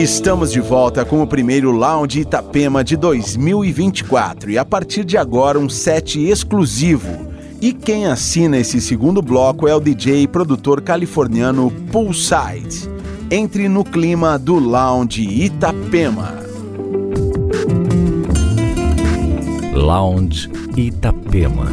Estamos de volta com o primeiro Lounge Itapema de 2024 e a partir de agora um set exclusivo. E quem assina esse segundo bloco é o DJ e produtor californiano Poolside. Entre no clima do Lounge Itapema. Lounge Itapema.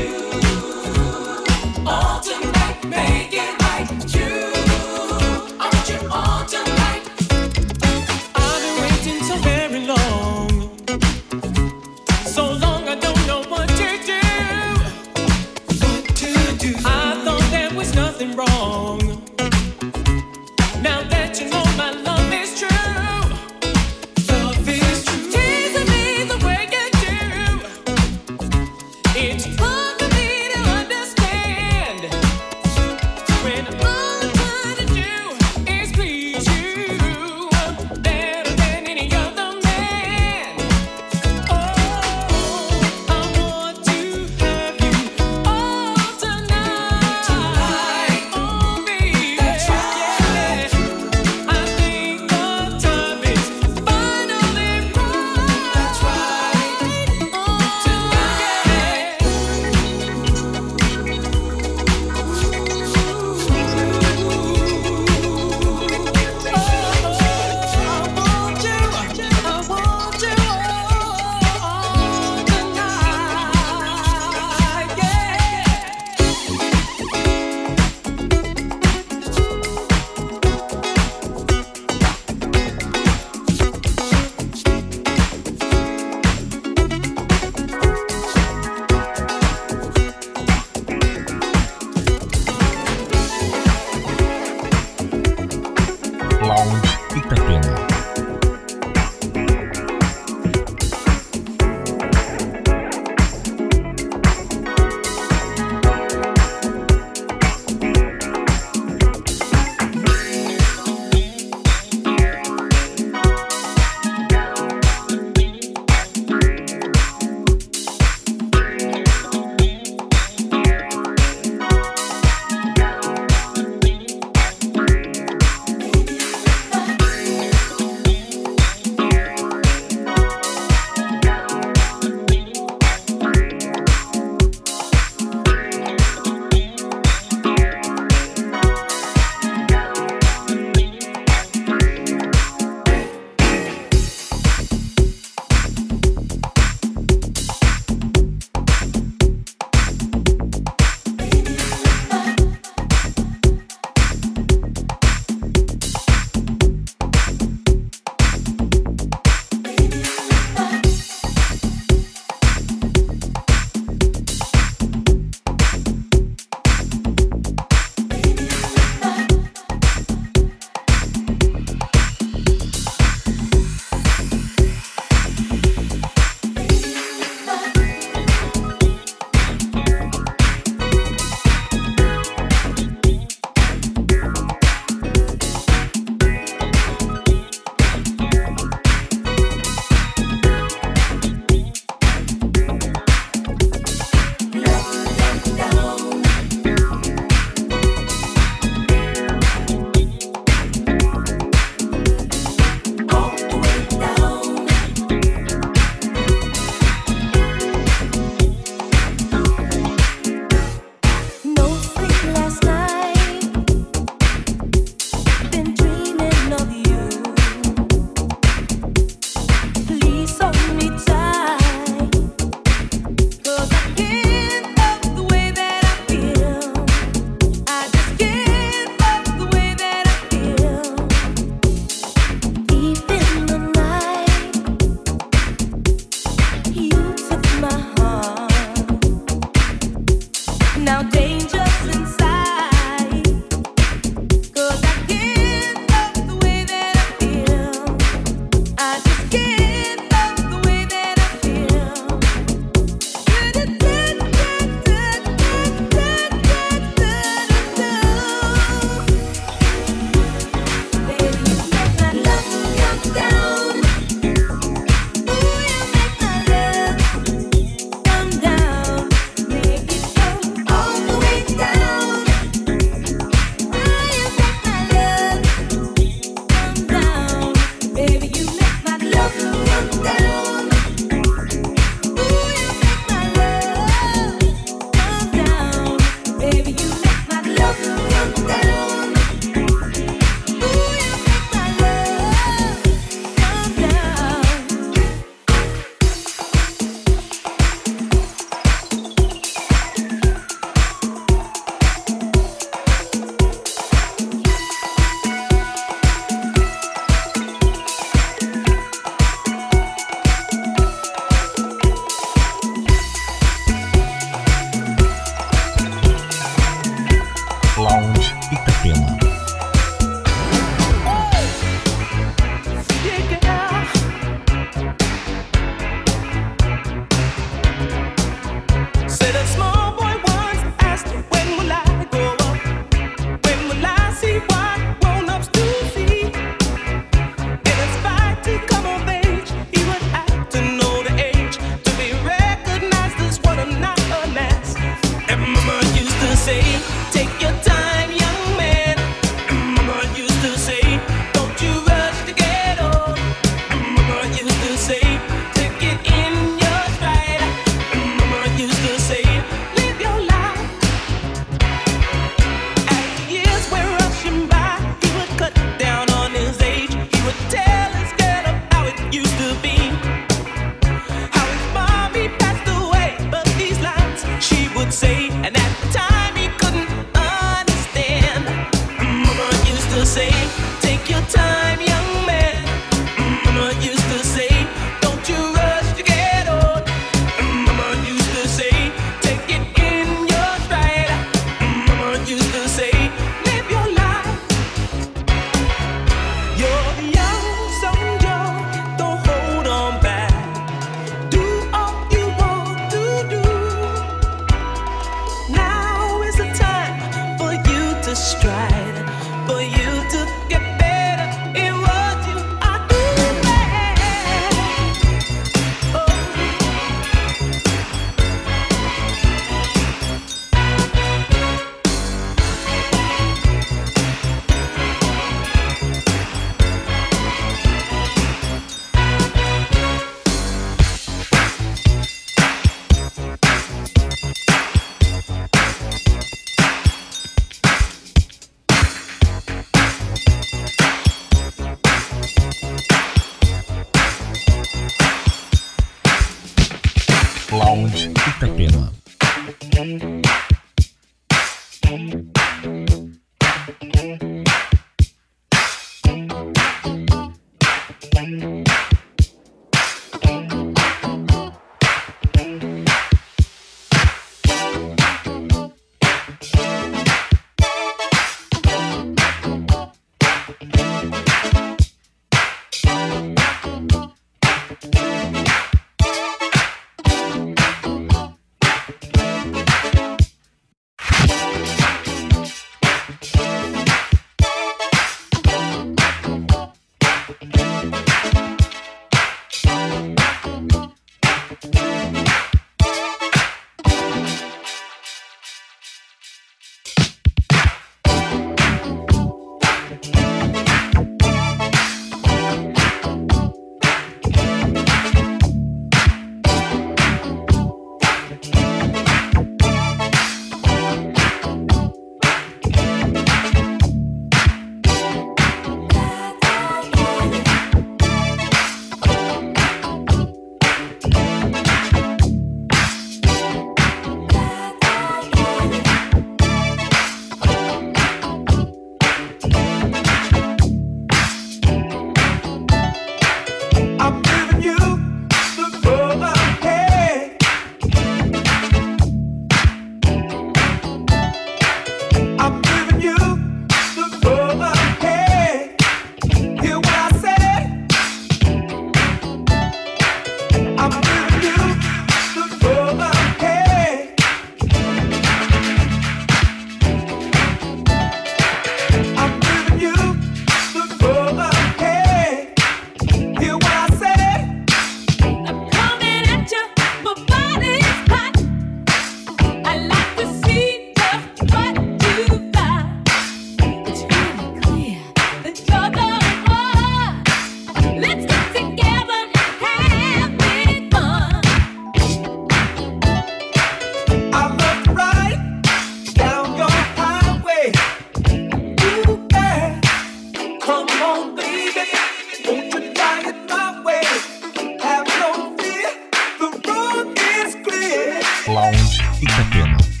Lounge e Itapema.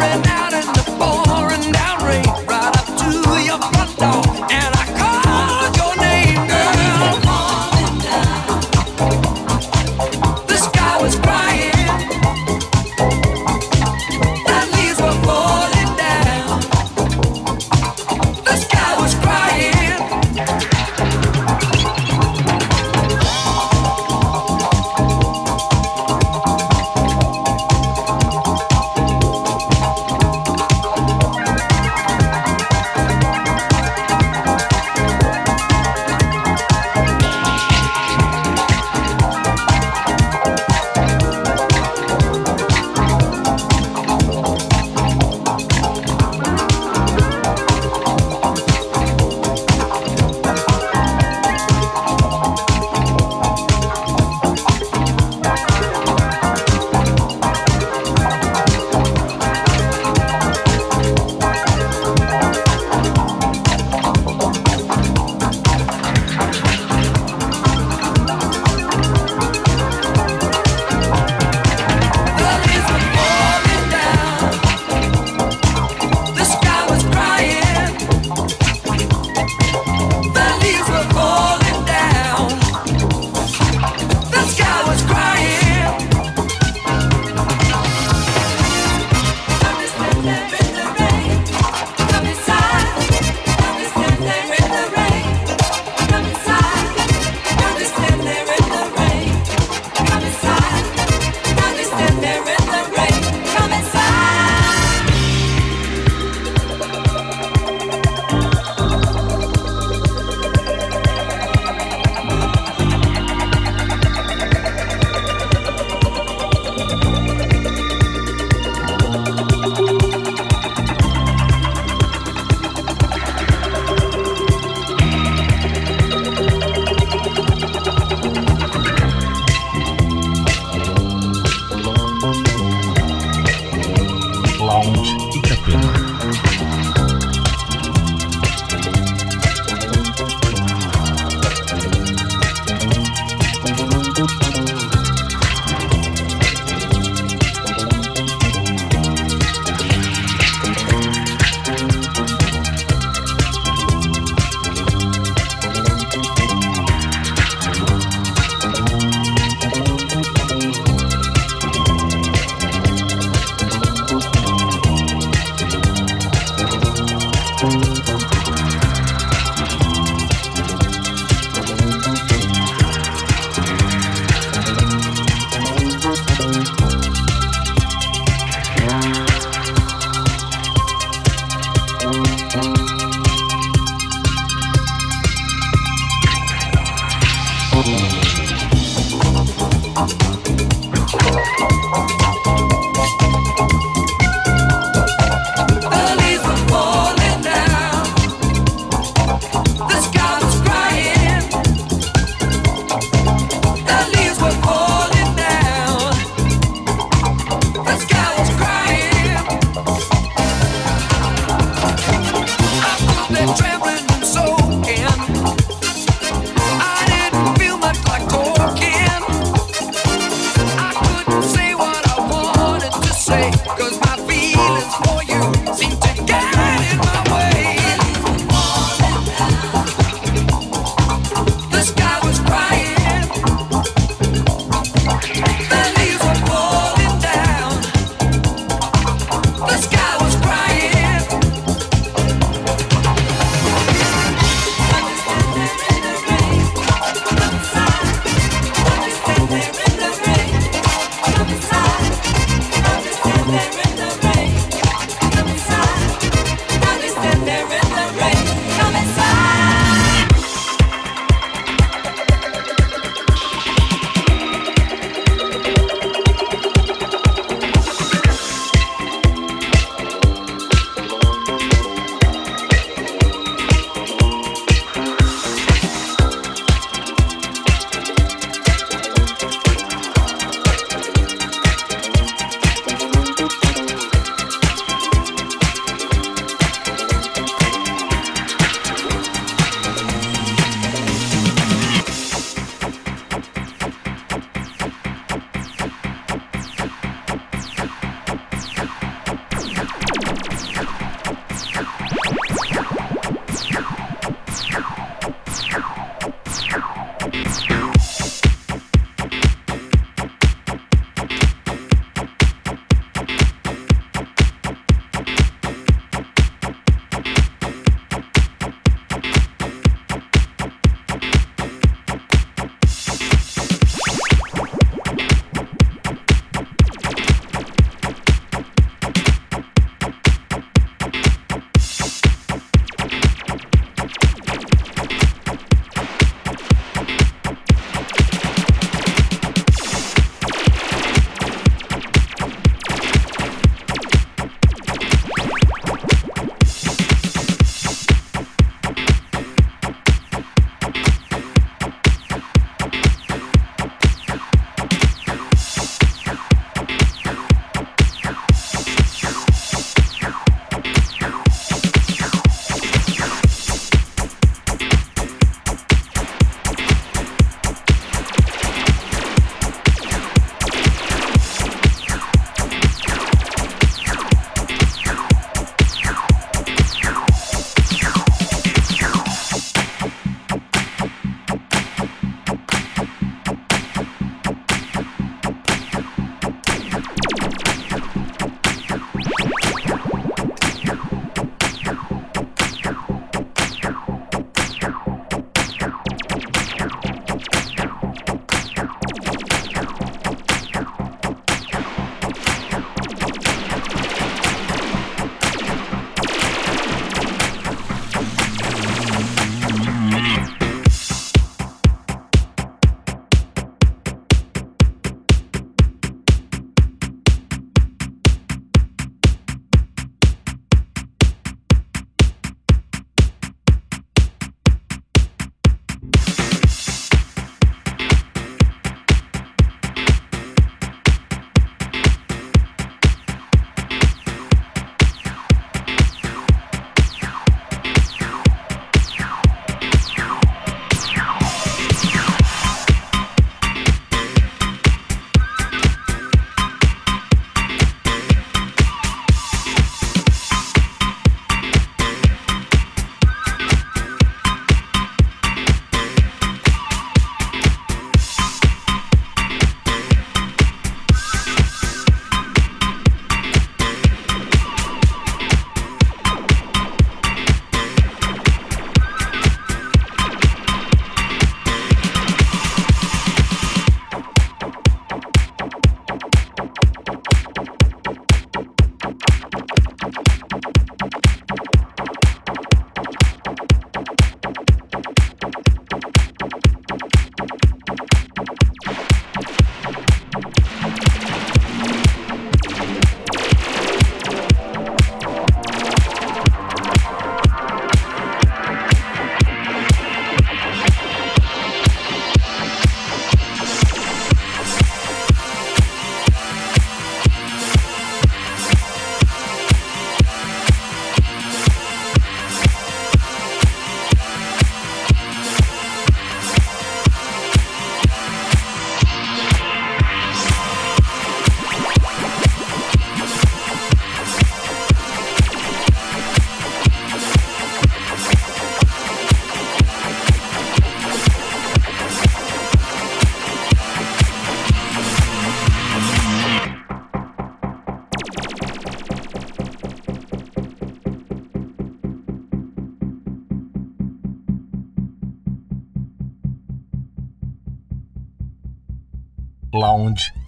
pouring out of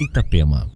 Itapema.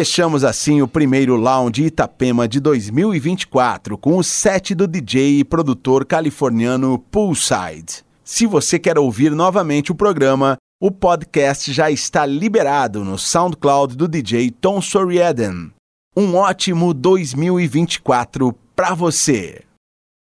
Fechamos assim o primeiro Lounge Itapema de 2024 com o set do DJ e produtor californiano Poolside. Se você quer ouvir novamente o programa, o podcast já está liberado no SoundCloud do DJ Tom Soriaden. Um ótimo 2024 para você!